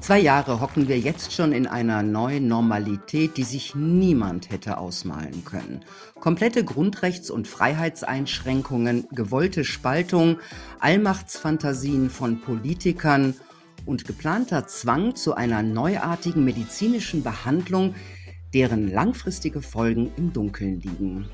Zwei Jahre hocken wir jetzt schon in einer neuen Normalität, die sich niemand hätte ausmalen können. Komplette Grundrechts- und Freiheitseinschränkungen, gewollte Spaltung, Allmachtsfantasien von Politikern und geplanter Zwang zu einer neuartigen medizinischen Behandlung, deren langfristige Folgen im Dunkeln liegen.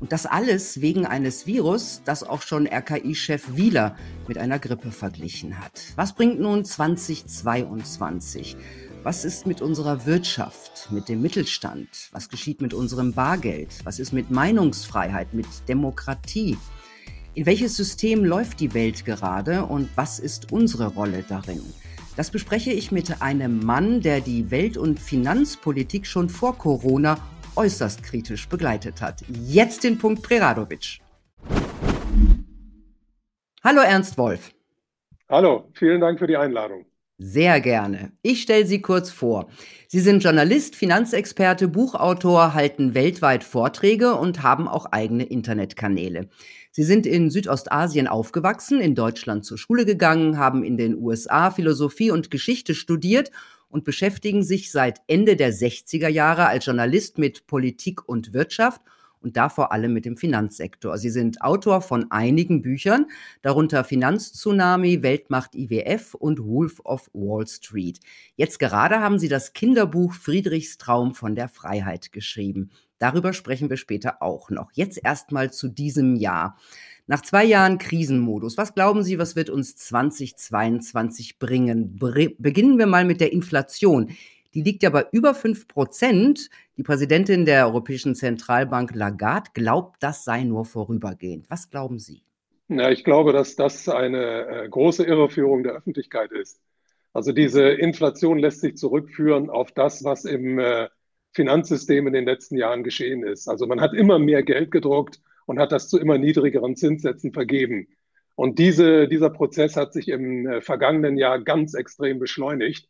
Und das alles wegen eines Virus, das auch schon RKI-Chef Wieler mit einer Grippe verglichen hat. Was bringt nun 2022? Was ist mit unserer Wirtschaft, mit dem Mittelstand? Was geschieht mit unserem Bargeld? Was ist mit Meinungsfreiheit, mit Demokratie? In welches System läuft die Welt gerade und was ist unsere Rolle darin? Das bespreche ich mit einem Mann, der die Welt- und Finanzpolitik schon vor Corona äußerst kritisch begleitet hat. Jetzt den Punkt Preradovic. Hallo Ernst Wolf. Hallo, vielen Dank für die Einladung. Sehr gerne. Ich stelle Sie kurz vor. Sie sind Journalist, Finanzexperte, Buchautor, halten weltweit Vorträge und haben auch eigene Internetkanäle. Sie sind in Südostasien aufgewachsen, in Deutschland zur Schule gegangen, haben in den USA Philosophie und Geschichte studiert und beschäftigen sich seit Ende der 60er Jahre als Journalist mit Politik und Wirtschaft und da vor allem mit dem Finanzsektor. Sie sind Autor von einigen Büchern, darunter Finanztsunami, Weltmacht IWF und Wolf of Wall Street. Jetzt gerade haben Sie das Kinderbuch Friedrichs Traum von der Freiheit geschrieben. Darüber sprechen wir später auch noch. Jetzt erstmal zu diesem Jahr. Nach zwei Jahren Krisenmodus, was glauben Sie, was wird uns 2022 bringen? Bre beginnen wir mal mit der Inflation. Die liegt ja bei über fünf Prozent. Die Präsidentin der Europäischen Zentralbank Lagarde glaubt, das sei nur vorübergehend. Was glauben Sie? Ja, ich glaube, dass das eine äh, große Irreführung der Öffentlichkeit ist. Also diese Inflation lässt sich zurückführen auf das, was im äh, Finanzsystem in den letzten Jahren geschehen ist. Also man hat immer mehr Geld gedruckt und hat das zu immer niedrigeren Zinssätzen vergeben. Und diese, dieser Prozess hat sich im äh, vergangenen Jahr ganz extrem beschleunigt.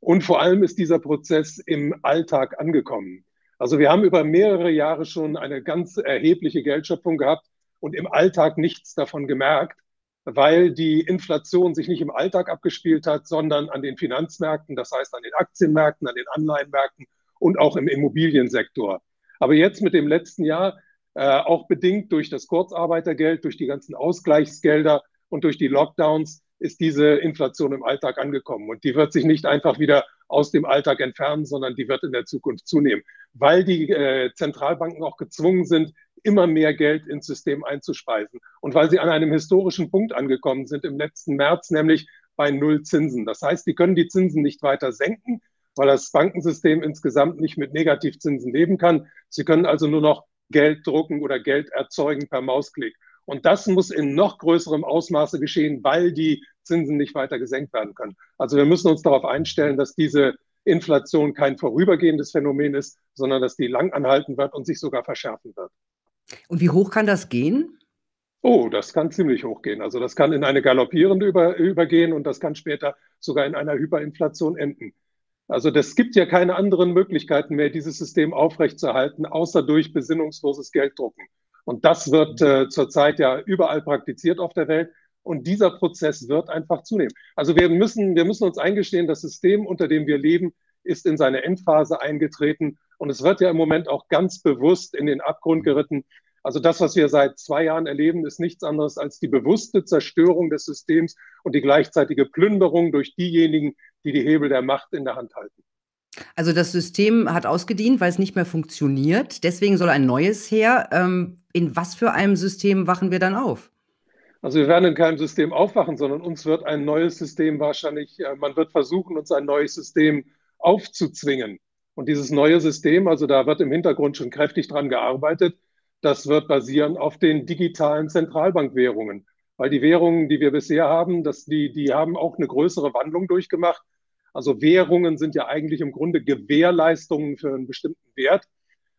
Und vor allem ist dieser Prozess im Alltag angekommen. Also wir haben über mehrere Jahre schon eine ganz erhebliche Geldschöpfung gehabt und im Alltag nichts davon gemerkt, weil die Inflation sich nicht im Alltag abgespielt hat, sondern an den Finanzmärkten, das heißt an den Aktienmärkten, an den Anleihenmärkten und auch im Immobiliensektor. Aber jetzt mit dem letzten Jahr auch bedingt durch das Kurzarbeitergeld, durch die ganzen Ausgleichsgelder und durch die Lockdowns ist diese Inflation im Alltag angekommen. Und die wird sich nicht einfach wieder aus dem Alltag entfernen, sondern die wird in der Zukunft zunehmen, weil die äh, Zentralbanken auch gezwungen sind, immer mehr Geld ins System einzuspeisen. Und weil sie an einem historischen Punkt angekommen sind im letzten März, nämlich bei Null Zinsen. Das heißt, die können die Zinsen nicht weiter senken, weil das Bankensystem insgesamt nicht mit Negativzinsen leben kann. Sie können also nur noch Geld drucken oder Geld erzeugen per Mausklick. Und das muss in noch größerem Ausmaße geschehen, weil die Zinsen nicht weiter gesenkt werden können. Also wir müssen uns darauf einstellen, dass diese Inflation kein vorübergehendes Phänomen ist, sondern dass die lang anhalten wird und sich sogar verschärfen wird. Und wie hoch kann das gehen? Oh, das kann ziemlich hoch gehen. Also das kann in eine galoppierende über, übergehen und das kann später sogar in einer Hyperinflation enden. Also das gibt ja keine anderen Möglichkeiten mehr, dieses System aufrechtzuerhalten, außer durch besinnungsloses Gelddrucken. Und das wird äh, zurzeit ja überall praktiziert auf der Welt. Und dieser Prozess wird einfach zunehmen. Also wir müssen, wir müssen uns eingestehen, das System, unter dem wir leben, ist in seine Endphase eingetreten. Und es wird ja im Moment auch ganz bewusst in den Abgrund geritten. Also das, was wir seit zwei Jahren erleben, ist nichts anderes als die bewusste Zerstörung des Systems und die gleichzeitige Plünderung durch diejenigen, die die Hebel der Macht in der Hand halten. Also das System hat ausgedient, weil es nicht mehr funktioniert. Deswegen soll ein neues her. Ähm, in was für einem System wachen wir dann auf? Also wir werden in keinem System aufwachen, sondern uns wird ein neues System wahrscheinlich, äh, man wird versuchen, uns ein neues System aufzuzwingen. Und dieses neue System, also da wird im Hintergrund schon kräftig dran gearbeitet, das wird basieren auf den digitalen Zentralbankwährungen. Weil die Währungen, die wir bisher haben, das, die, die haben auch eine größere Wandlung durchgemacht. Also Währungen sind ja eigentlich im Grunde Gewährleistungen für einen bestimmten Wert.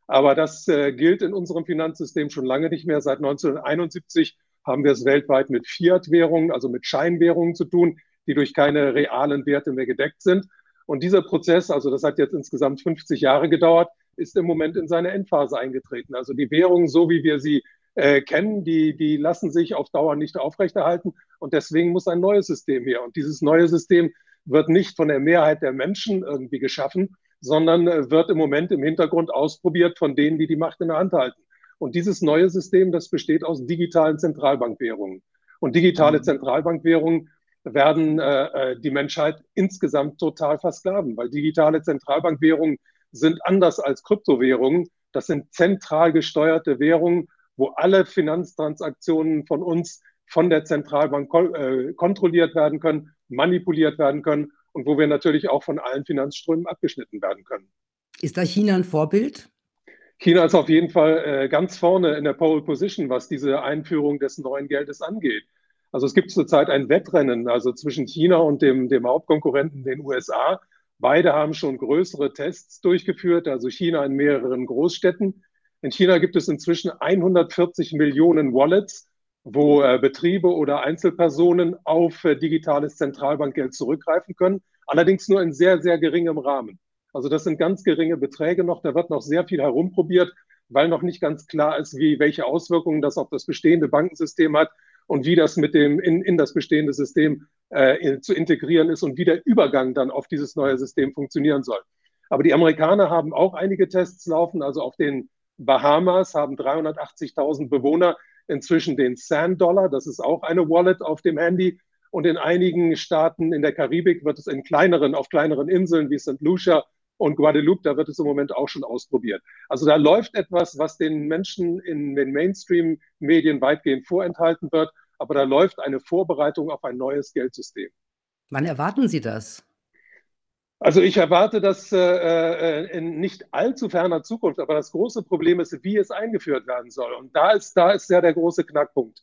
Aber das äh, gilt in unserem Finanzsystem schon lange nicht mehr. Seit 1971 haben wir es weltweit mit Fiat-Währungen, also mit Scheinwährungen zu tun, die durch keine realen Werte mehr gedeckt sind. Und dieser Prozess, also das hat jetzt insgesamt 50 Jahre gedauert, ist im Moment in seine Endphase eingetreten. Also die Währungen, so wie wir sie äh, kennen, die, die lassen sich auf Dauer nicht aufrechterhalten. Und deswegen muss ein neues System her. Und dieses neue System wird nicht von der Mehrheit der Menschen irgendwie geschaffen, sondern äh, wird im Moment im Hintergrund ausprobiert von denen, die die Macht in der Hand halten. Und dieses neue System, das besteht aus digitalen Zentralbankwährungen. Und digitale mhm. Zentralbankwährungen werden äh, äh, die Menschheit insgesamt total versklaven, weil digitale Zentralbankwährungen sind anders als Kryptowährungen. Das sind zentral gesteuerte Währungen, wo alle Finanztransaktionen von uns von der Zentralbank äh, kontrolliert werden können, manipuliert werden können und wo wir natürlich auch von allen Finanzströmen abgeschnitten werden können. Ist da China ein Vorbild? China ist auf jeden Fall äh, ganz vorne in der Pole Position, was diese Einführung des neuen Geldes angeht. Also es gibt zurzeit ein Wettrennen, also zwischen China und dem, dem Hauptkonkurrenten, den USA. Beide haben schon größere Tests durchgeführt, also China in mehreren Großstädten. In China gibt es inzwischen 140 Millionen Wallets, wo äh, Betriebe oder Einzelpersonen auf äh, digitales Zentralbankgeld zurückgreifen können, allerdings nur in sehr, sehr geringem Rahmen. Also das sind ganz geringe Beträge noch, da wird noch sehr viel herumprobiert, weil noch nicht ganz klar ist, wie, welche Auswirkungen das auf das bestehende Bankensystem hat und wie das mit dem in, in das bestehende System äh, zu integrieren ist und wie der Übergang dann auf dieses neue System funktionieren soll. Aber die Amerikaner haben auch einige Tests laufen, also auf den Bahamas haben 380.000 Bewohner inzwischen den Sand Dollar. Das ist auch eine Wallet auf dem Handy. Und in einigen Staaten in der Karibik wird es in kleineren, auf kleineren Inseln wie St. Lucia und Guadeloupe, da wird es im Moment auch schon ausprobiert. Also da läuft etwas, was den Menschen in den Mainstream-Medien weitgehend vorenthalten wird. Aber da läuft eine Vorbereitung auf ein neues Geldsystem. Wann erwarten Sie das? Also ich erwarte das äh, äh, in nicht allzu ferner Zukunft, aber das große Problem ist, wie es eingeführt werden soll. Und da ist, da ist ja der große Knackpunkt.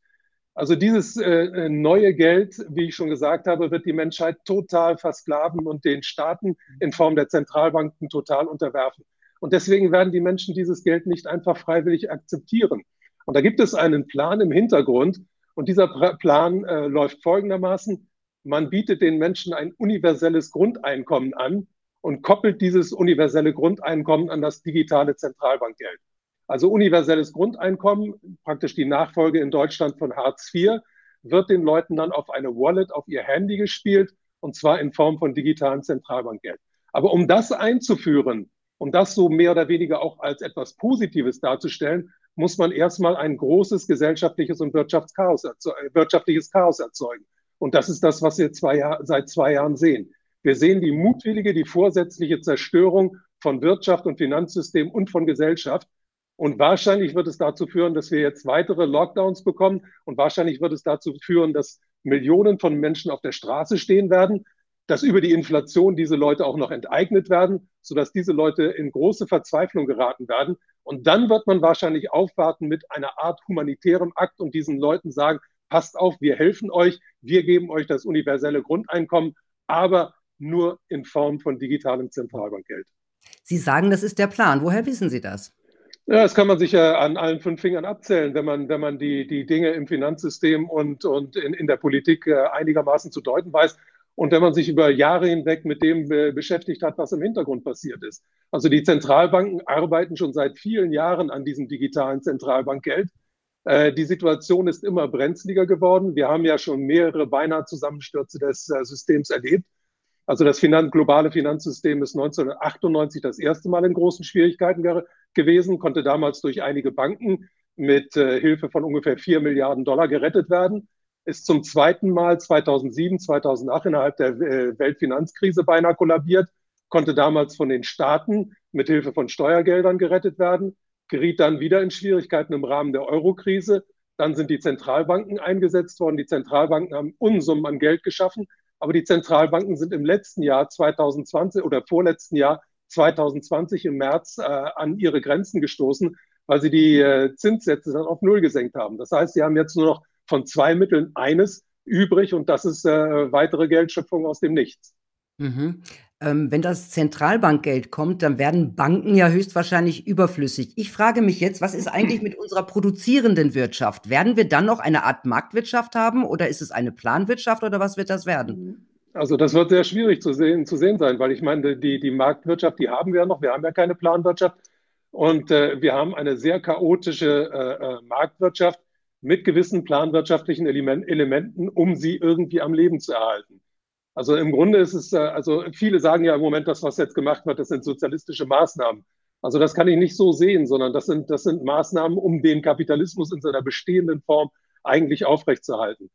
Also dieses äh, neue Geld, wie ich schon gesagt habe, wird die Menschheit total versklaven und den Staaten in Form der Zentralbanken total unterwerfen. Und deswegen werden die Menschen dieses Geld nicht einfach freiwillig akzeptieren. Und da gibt es einen Plan im Hintergrund. Und dieser Plan äh, läuft folgendermaßen man bietet den Menschen ein universelles Grundeinkommen an und koppelt dieses universelle Grundeinkommen an das digitale Zentralbankgeld. Also universelles Grundeinkommen, praktisch die Nachfolge in Deutschland von Hartz IV, wird den Leuten dann auf eine Wallet auf ihr Handy gespielt und zwar in Form von digitalem Zentralbankgeld. Aber um das einzuführen, um das so mehr oder weniger auch als etwas Positives darzustellen, muss man erstmal ein großes gesellschaftliches und Wirtschaftschaos, wirtschaftliches Chaos erzeugen. Und das ist das, was wir zwei seit zwei Jahren sehen. Wir sehen die mutwillige, die vorsätzliche Zerstörung von Wirtschaft und Finanzsystem und von Gesellschaft. Und wahrscheinlich wird es dazu führen, dass wir jetzt weitere Lockdowns bekommen. Und wahrscheinlich wird es dazu führen, dass Millionen von Menschen auf der Straße stehen werden, dass über die Inflation diese Leute auch noch enteignet werden, sodass diese Leute in große Verzweiflung geraten werden. Und dann wird man wahrscheinlich aufwarten mit einer Art humanitärem Akt und diesen Leuten sagen, passt auf, wir helfen euch, wir geben euch das universelle Grundeinkommen, aber nur in Form von digitalem Zentralbankgeld. Sie sagen, das ist der Plan. Woher wissen Sie das? Ja, das kann man sich ja an allen fünf Fingern abzählen, wenn man, wenn man die, die Dinge im Finanzsystem und, und in, in der Politik äh, einigermaßen zu deuten weiß. Und wenn man sich über Jahre hinweg mit dem beschäftigt hat, was im Hintergrund passiert ist. Also die Zentralbanken arbeiten schon seit vielen Jahren an diesem digitalen Zentralbankgeld. Äh, die Situation ist immer brenzliger geworden. Wir haben ja schon mehrere beinahe Zusammenstürze des äh, Systems erlebt. Also das Finan globale Finanzsystem ist 1998 das erste Mal in großen Schwierigkeiten ge gewesen, konnte damals durch einige Banken mit äh, Hilfe von ungefähr vier Milliarden Dollar gerettet werden, ist zum zweiten Mal 2007, 2008 innerhalb der äh, Weltfinanzkrise beinahe kollabiert, konnte damals von den Staaten mit Hilfe von Steuergeldern gerettet werden, geriet dann wieder in Schwierigkeiten im Rahmen der Euro-Krise. Dann sind die Zentralbanken eingesetzt worden. Die Zentralbanken haben Unsummen an Geld geschaffen. Aber die Zentralbanken sind im letzten Jahr 2020 oder vorletzten Jahr 2020 im März äh, an ihre Grenzen gestoßen, weil sie die äh, Zinssätze dann auf Null gesenkt haben. Das heißt, sie haben jetzt nur noch von zwei Mitteln eines übrig und das ist äh, weitere Geldschöpfung aus dem Nichts. Mhm. Ähm, wenn das Zentralbankgeld kommt, dann werden Banken ja höchstwahrscheinlich überflüssig. Ich frage mich jetzt, was ist eigentlich mit unserer produzierenden Wirtschaft? Werden wir dann noch eine Art Marktwirtschaft haben oder ist es eine Planwirtschaft oder was wird das werden? Also das wird sehr schwierig zu sehen, zu sehen sein, weil ich meine, die, die Marktwirtschaft, die haben wir ja noch. Wir haben ja keine Planwirtschaft und äh, wir haben eine sehr chaotische äh, äh Marktwirtschaft mit gewissen planwirtschaftlichen Element, Elementen, um sie irgendwie am Leben zu erhalten. Also im Grunde ist es, äh, also viele sagen ja im Moment, das, was jetzt gemacht wird, das sind sozialistische Maßnahmen. Also das kann ich nicht so sehen, sondern das sind, das sind Maßnahmen, um den Kapitalismus in seiner bestehenden Form eigentlich aufrechtzuerhalten.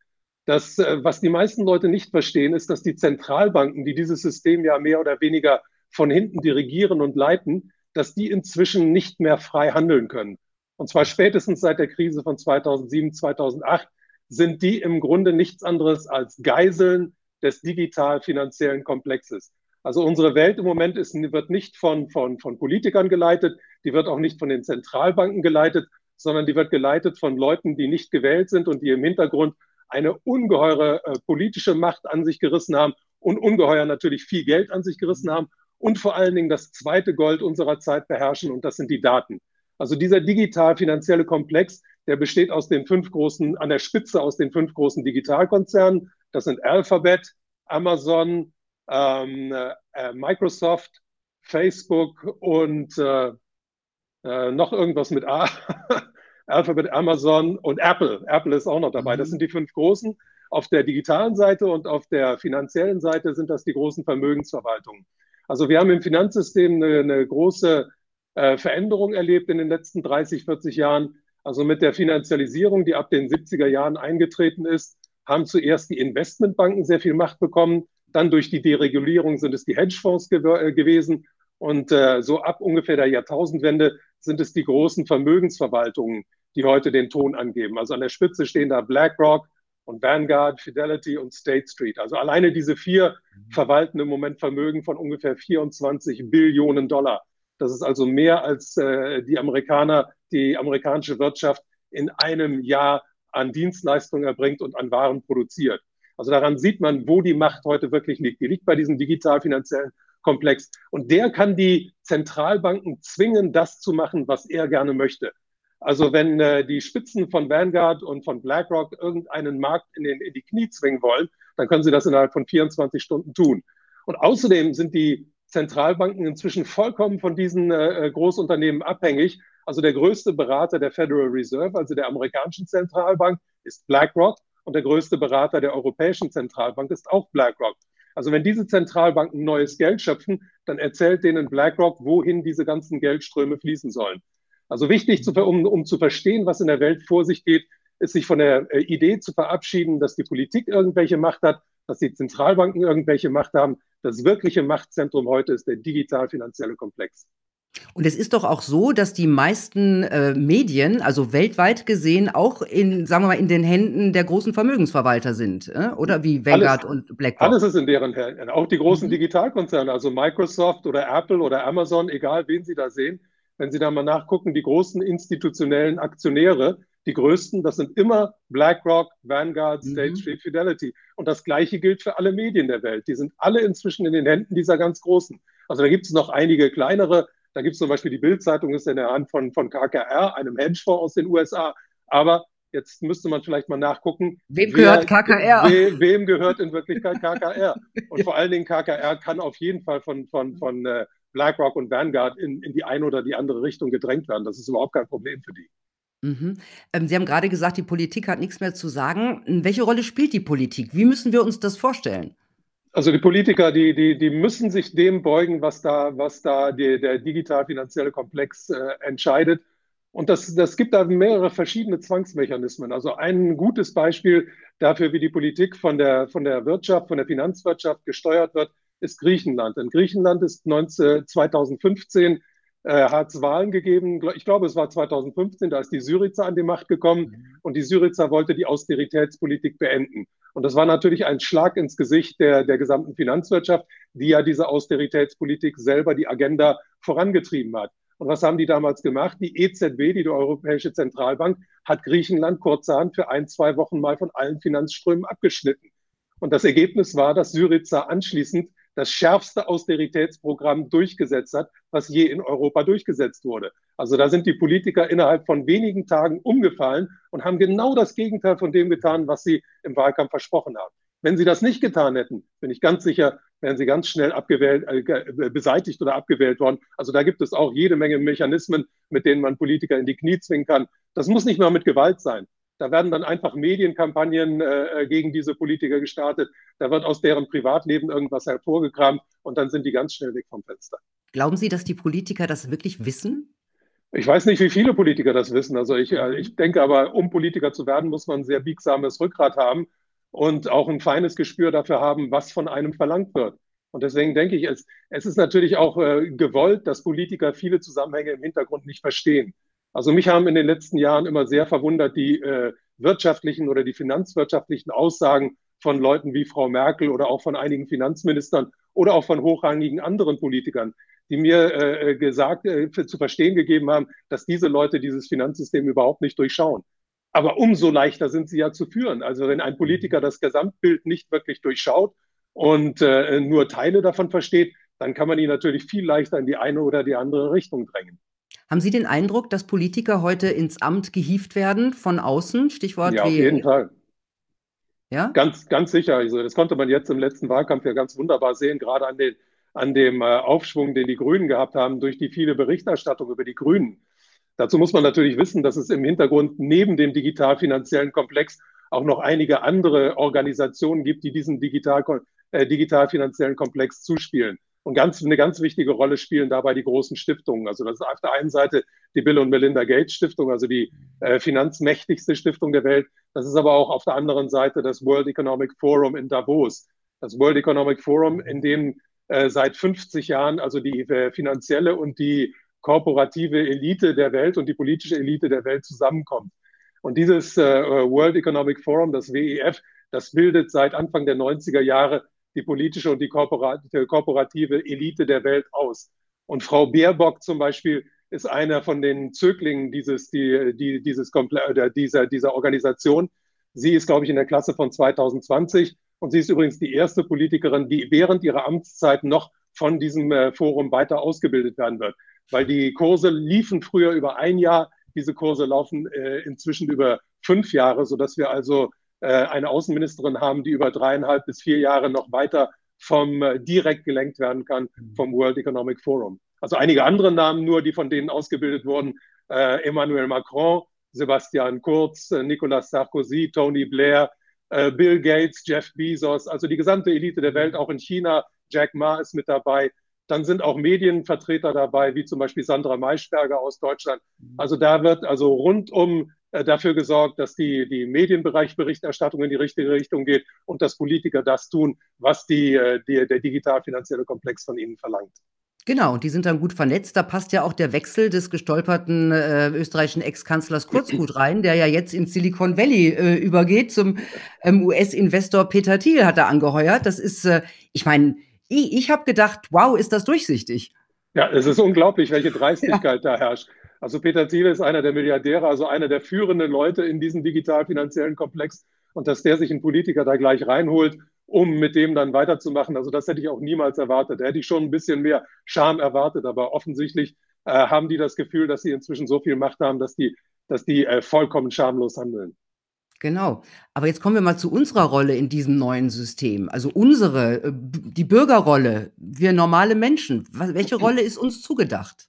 Das, äh, was die meisten Leute nicht verstehen, ist, dass die Zentralbanken, die dieses System ja mehr oder weniger von hinten dirigieren und leiten, dass die inzwischen nicht mehr frei handeln können. Und zwar spätestens seit der Krise von 2007, 2008 sind die im Grunde nichts anderes als Geiseln des digital-finanziellen Komplexes. Also unsere Welt im Moment ist, wird nicht von, von, von Politikern geleitet, die wird auch nicht von den Zentralbanken geleitet, sondern die wird geleitet von Leuten, die nicht gewählt sind und die im Hintergrund eine ungeheure äh, politische Macht an sich gerissen haben und ungeheuer natürlich viel Geld an sich gerissen haben und vor allen Dingen das zweite Gold unserer Zeit beherrschen und das sind die Daten. Also dieser digital-finanzielle Komplex, der besteht aus den fünf großen, an der Spitze aus den fünf großen Digitalkonzernen. Das sind Alphabet, Amazon, ähm, äh, Microsoft, Facebook und äh, äh, noch irgendwas mit A. Alphabet, Amazon und Apple. Apple ist auch noch dabei. Mhm. Das sind die fünf großen. Auf der digitalen Seite und auf der finanziellen Seite sind das die großen Vermögensverwaltungen. Also wir haben im Finanzsystem eine, eine große äh, Veränderung erlebt in den letzten 30, 40 Jahren. Also mit der Finanzialisierung, die ab den 70er Jahren eingetreten ist, haben zuerst die Investmentbanken sehr viel Macht bekommen. Dann durch die Deregulierung sind es die Hedgefonds gew äh, gewesen. Und äh, so ab ungefähr der Jahrtausendwende sind es die großen Vermögensverwaltungen, die heute den Ton angeben. Also an der Spitze stehen da BlackRock und Vanguard, Fidelity und State Street. Also alleine diese vier mhm. verwalten im Moment Vermögen von ungefähr 24 Billionen Dollar. Das ist also mehr als äh, die Amerikaner, die amerikanische Wirtschaft in einem Jahr an Dienstleistungen erbringt und an Waren produziert. Also daran sieht man, wo die Macht heute wirklich liegt. Die liegt bei diesem digital-finanziellen Komplex. Und der kann die Zentralbanken zwingen, das zu machen, was er gerne möchte. Also wenn äh, die Spitzen von Vanguard und von BlackRock irgendeinen Markt in, den, in die Knie zwingen wollen, dann können sie das innerhalb von 24 Stunden tun. Und außerdem sind die Zentralbanken inzwischen vollkommen von diesen äh, äh, Großunternehmen abhängig. Also der größte Berater der Federal Reserve, also der amerikanischen Zentralbank, ist BlackRock und der größte Berater der Europäischen Zentralbank ist auch BlackRock. Also wenn diese Zentralbanken neues Geld schöpfen, dann erzählt denen BlackRock, wohin diese ganzen Geldströme fließen sollen. Also wichtig, zu, um, um zu verstehen, was in der Welt vor sich geht, ist sich von der äh, Idee zu verabschieden, dass die Politik irgendwelche Macht hat, dass die Zentralbanken irgendwelche Macht haben. Das wirkliche Machtzentrum heute ist der digital-finanzielle Komplex. Und es ist doch auch so, dass die meisten äh, Medien, also weltweit gesehen, auch in, sagen wir mal, in den Händen der großen Vermögensverwalter sind, äh? oder wie Vanguard alles, und BlackRock. Alles ist in deren Händen. Auch die großen mhm. Digitalkonzerne, also Microsoft oder Apple oder Amazon, egal wen Sie da sehen, wenn Sie da mal nachgucken, die großen institutionellen Aktionäre, die größten, das sind immer BlackRock, Vanguard, State mhm. Street, Fidelity. Und das Gleiche gilt für alle Medien der Welt. Die sind alle inzwischen in den Händen dieser ganz großen. Also da gibt es noch einige kleinere. Da gibt es zum Beispiel die Bildzeitung ist in der Hand von, von KKR, einem Hedgefonds aus den USA. Aber jetzt müsste man vielleicht mal nachgucken. Wem wer, gehört KKR? We, wem gehört in Wirklichkeit KKR? Und vor allen Dingen KKR kann auf jeden Fall von, von, von äh, BlackRock und Vanguard in, in die eine oder die andere Richtung gedrängt werden. Das ist überhaupt kein Problem für die. Mhm. Ähm, Sie haben gerade gesagt, die Politik hat nichts mehr zu sagen. Welche Rolle spielt die Politik? Wie müssen wir uns das vorstellen? Also die Politiker, die, die, die müssen sich dem beugen, was da, was da die, der digital-finanzielle Komplex äh, entscheidet. Und das, das gibt da mehrere verschiedene Zwangsmechanismen. Also ein gutes Beispiel dafür, wie die Politik von der, von der Wirtschaft, von der Finanzwirtschaft gesteuert wird, ist Griechenland. In Griechenland ist 19, 2015 äh, hat es Wahlen gegeben. Ich glaube, es war 2015, da ist die Syriza an die Macht gekommen mhm. und die Syriza wollte die Austeritätspolitik beenden. Und das war natürlich ein Schlag ins Gesicht der, der gesamten Finanzwirtschaft, die ja diese Austeritätspolitik selber die Agenda vorangetrieben hat. Und was haben die damals gemacht? Die EZB, die, Europäische Zentralbank, hat Griechenland kurzerhand für ein, zwei Wochen mal von allen Finanzströmen abgeschnitten. Und das Ergebnis war, dass Syriza anschließend das schärfste Austeritätsprogramm durchgesetzt hat, was je in Europa durchgesetzt wurde. Also da sind die Politiker innerhalb von wenigen Tagen umgefallen und haben genau das Gegenteil von dem getan, was sie im Wahlkampf versprochen haben. Wenn sie das nicht getan hätten, bin ich ganz sicher, wären sie ganz schnell abgewählt, äh, beseitigt oder abgewählt worden. Also da gibt es auch jede Menge Mechanismen, mit denen man Politiker in die Knie zwingen kann. Das muss nicht mal mit Gewalt sein. Da werden dann einfach Medienkampagnen äh, gegen diese Politiker gestartet. Da wird aus deren Privatleben irgendwas hervorgekramt und dann sind die ganz schnell weg vom Fenster. Glauben Sie, dass die Politiker das wirklich wissen? Ich weiß nicht, wie viele Politiker das wissen. Also ich, äh, ich denke aber, um Politiker zu werden, muss man ein sehr biegsames Rückgrat haben und auch ein feines Gespür dafür haben, was von einem verlangt wird. Und deswegen denke ich, es, es ist natürlich auch äh, gewollt, dass Politiker viele Zusammenhänge im Hintergrund nicht verstehen. Also mich haben in den letzten Jahren immer sehr verwundert die äh, wirtschaftlichen oder die finanzwirtschaftlichen Aussagen von Leuten wie Frau Merkel oder auch von einigen Finanzministern oder auch von hochrangigen anderen Politikern, die mir äh, gesagt, äh, zu verstehen gegeben haben, dass diese Leute dieses Finanzsystem überhaupt nicht durchschauen. Aber umso leichter sind sie ja zu führen. Also wenn ein Politiker das Gesamtbild nicht wirklich durchschaut und äh, nur Teile davon versteht, dann kann man ihn natürlich viel leichter in die eine oder die andere Richtung drängen. Haben Sie den Eindruck, dass Politiker heute ins Amt gehievt werden von außen? Stichwort Ja, auf jeden Fall. Ja? Ganz, ganz sicher. Also das konnte man jetzt im letzten Wahlkampf ja ganz wunderbar sehen, gerade an, den, an dem äh, Aufschwung, den die Grünen gehabt haben durch die viele Berichterstattung über die Grünen. Dazu muss man natürlich wissen, dass es im Hintergrund neben dem digital-finanziellen Komplex auch noch einige andere Organisationen gibt, die diesen digital-finanziellen äh, digital Komplex zuspielen. Und ganz, eine ganz wichtige Rolle spielen dabei die großen Stiftungen. Also das ist auf der einen Seite die Bill und Melinda Gates Stiftung, also die äh, finanzmächtigste Stiftung der Welt. Das ist aber auch auf der anderen Seite das World Economic Forum in Davos. Das World Economic Forum, in dem äh, seit 50 Jahren also die äh, finanzielle und die korporative Elite der Welt und die politische Elite der Welt zusammenkommt. Und dieses äh, World Economic Forum, das WEF, das bildet seit Anfang der 90er Jahre die politische und die korporative Elite der Welt aus. Und Frau Baerbock zum Beispiel ist einer von den Zöglingen dieses, die, die, dieses oder dieser, dieser Organisation. Sie ist, glaube ich, in der Klasse von 2020 und sie ist übrigens die erste Politikerin, die während ihrer Amtszeit noch von diesem äh, Forum weiter ausgebildet werden wird. Weil die Kurse liefen früher über ein Jahr, diese Kurse laufen äh, inzwischen über fünf Jahre, sodass wir also eine Außenministerin haben, die über dreieinhalb bis vier Jahre noch weiter vom äh, direkt gelenkt werden kann vom World Economic Forum. Also einige andere Namen nur, die von denen ausgebildet wurden. Äh, Emmanuel Macron, Sebastian Kurz, äh, Nicolas Sarkozy, Tony Blair, äh, Bill Gates, Jeff Bezos, also die gesamte Elite der Welt, auch in China. Jack Ma ist mit dabei. Dann sind auch Medienvertreter dabei, wie zum Beispiel Sandra Maischberger aus Deutschland. Also da wird also rund um äh, dafür gesorgt, dass die, die Medienbereichberichterstattung in die richtige Richtung geht und dass Politiker das tun, was die, äh, die, der digital-finanzielle Komplex von ihnen verlangt. Genau, und die sind dann gut vernetzt. Da passt ja auch der Wechsel des gestolperten äh, österreichischen Ex-Kanzlers Kurz gut rein, der ja jetzt in Silicon Valley äh, übergeht. Zum ähm, US-Investor Peter Thiel hat er angeheuert. Das ist, äh, ich meine, ich, ich habe gedacht, wow, ist das durchsichtig. Ja, es ist unglaublich, welche Dreistigkeit ja. da herrscht. Also Peter Thiel ist einer der Milliardäre, also einer der führenden Leute in diesem digital-finanziellen Komplex. Und dass der sich einen Politiker da gleich reinholt, um mit dem dann weiterzumachen, also das hätte ich auch niemals erwartet. Da hätte ich schon ein bisschen mehr Charme erwartet, aber offensichtlich äh, haben die das Gefühl, dass sie inzwischen so viel Macht haben, dass die, dass die äh, vollkommen schamlos handeln. Genau. Aber jetzt kommen wir mal zu unserer Rolle in diesem neuen System. Also unsere, äh, die Bürgerrolle, wir normale Menschen. welche Rolle ist uns zugedacht?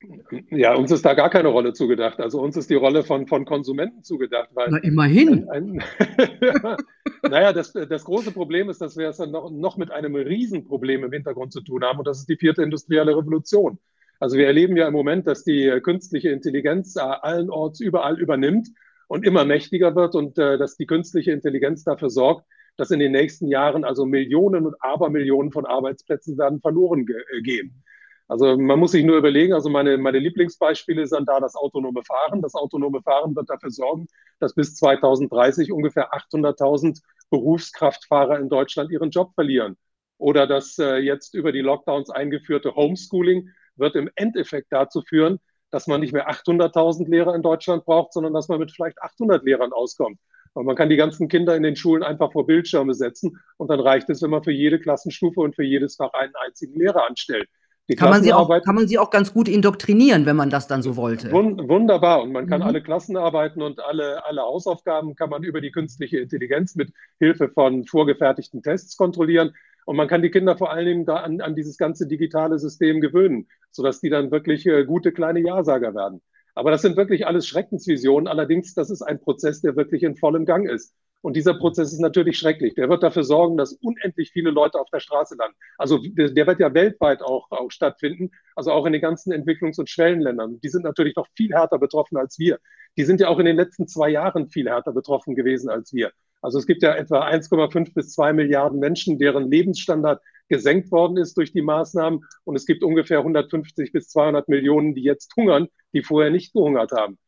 Ja, uns ist da gar keine Rolle zugedacht. Also uns ist die Rolle von, von Konsumenten zugedacht. Weil Na, immerhin. Ein, ein naja, das, das große Problem ist, dass wir es dann noch, noch mit einem Riesenproblem im Hintergrund zu tun haben und das ist die vierte industrielle Revolution. Also wir erleben ja im Moment, dass die künstliche Intelligenz äh, allenorts überall übernimmt und immer mächtiger wird und äh, dass die künstliche Intelligenz dafür sorgt, dass in den nächsten Jahren also Millionen und Abermillionen von Arbeitsplätzen werden verloren ge äh, gehen. Also man muss sich nur überlegen, also meine, meine Lieblingsbeispiele sind da das autonome Fahren. Das autonome Fahren wird dafür sorgen, dass bis 2030 ungefähr 800.000 Berufskraftfahrer in Deutschland ihren Job verlieren. Oder das äh, jetzt über die Lockdowns eingeführte Homeschooling wird im Endeffekt dazu führen, dass man nicht mehr 800.000 Lehrer in Deutschland braucht, sondern dass man mit vielleicht 800 Lehrern auskommt. Und man kann die ganzen Kinder in den Schulen einfach vor Bildschirme setzen und dann reicht es, wenn man für jede Klassenstufe und für jedes Fach einen einzigen Lehrer anstellt. kann, man sie auch, kann man sie auch ganz gut indoktrinieren, wenn man das dann so wollte. Wunderbar. Und man kann mhm. alle Klassenarbeiten und alle, alle Hausaufgaben kann man über die künstliche Intelligenz mit Hilfe von vorgefertigten Tests kontrollieren. Und man kann die Kinder vor allen Dingen da an, an dieses ganze digitale System gewöhnen, sodass die dann wirklich äh, gute kleine Ja-Sager werden. Aber das sind wirklich alles Schreckensvisionen. Allerdings, das ist ein Prozess, der wirklich in vollem Gang ist. Und dieser Prozess ist natürlich schrecklich. Der wird dafür sorgen, dass unendlich viele Leute auf der Straße landen. Also der, der wird ja weltweit auch, auch stattfinden, also auch in den ganzen Entwicklungs- und Schwellenländern. Die sind natürlich noch viel härter betroffen als wir. Die sind ja auch in den letzten zwei Jahren viel härter betroffen gewesen als wir. Also es gibt ja etwa 1,5 bis 2 Milliarden Menschen, deren Lebensstandard gesenkt worden ist durch die Maßnahmen. Und es gibt ungefähr 150 bis 200 Millionen, die jetzt hungern, die vorher nicht gehungert haben.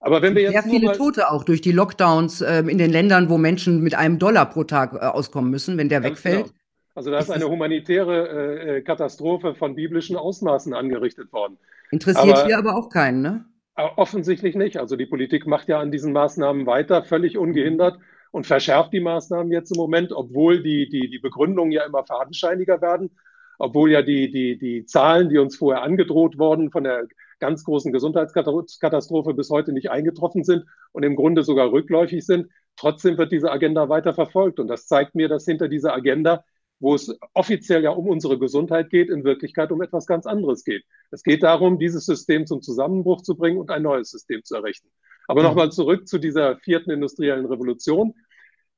Aber wenn wir jetzt. Sehr viele Tote auch durch die Lockdowns äh, in den Ländern, wo Menschen mit einem Dollar pro Tag äh, auskommen müssen, wenn der wegfällt. Genau. Also da ist eine humanitäre äh, äh, Katastrophe von biblischen Ausmaßen angerichtet worden. Interessiert aber, hier aber auch keinen, ne? Offensichtlich nicht. Also die Politik macht ja an diesen Maßnahmen weiter, völlig ungehindert und verschärft die Maßnahmen jetzt im Moment, obwohl die, die, die Begründungen ja immer fadenscheiniger werden, obwohl ja die, die, die Zahlen, die uns vorher angedroht wurden von der ganz großen Gesundheitskatastrophe bis heute nicht eingetroffen sind und im Grunde sogar rückläufig sind. Trotzdem wird diese Agenda weiter verfolgt. Und das zeigt mir, dass hinter dieser Agenda, wo es offiziell ja um unsere Gesundheit geht, in Wirklichkeit um etwas ganz anderes geht. Es geht darum, dieses System zum Zusammenbruch zu bringen und ein neues System zu errichten. Aber mhm. nochmal zurück zu dieser vierten industriellen Revolution.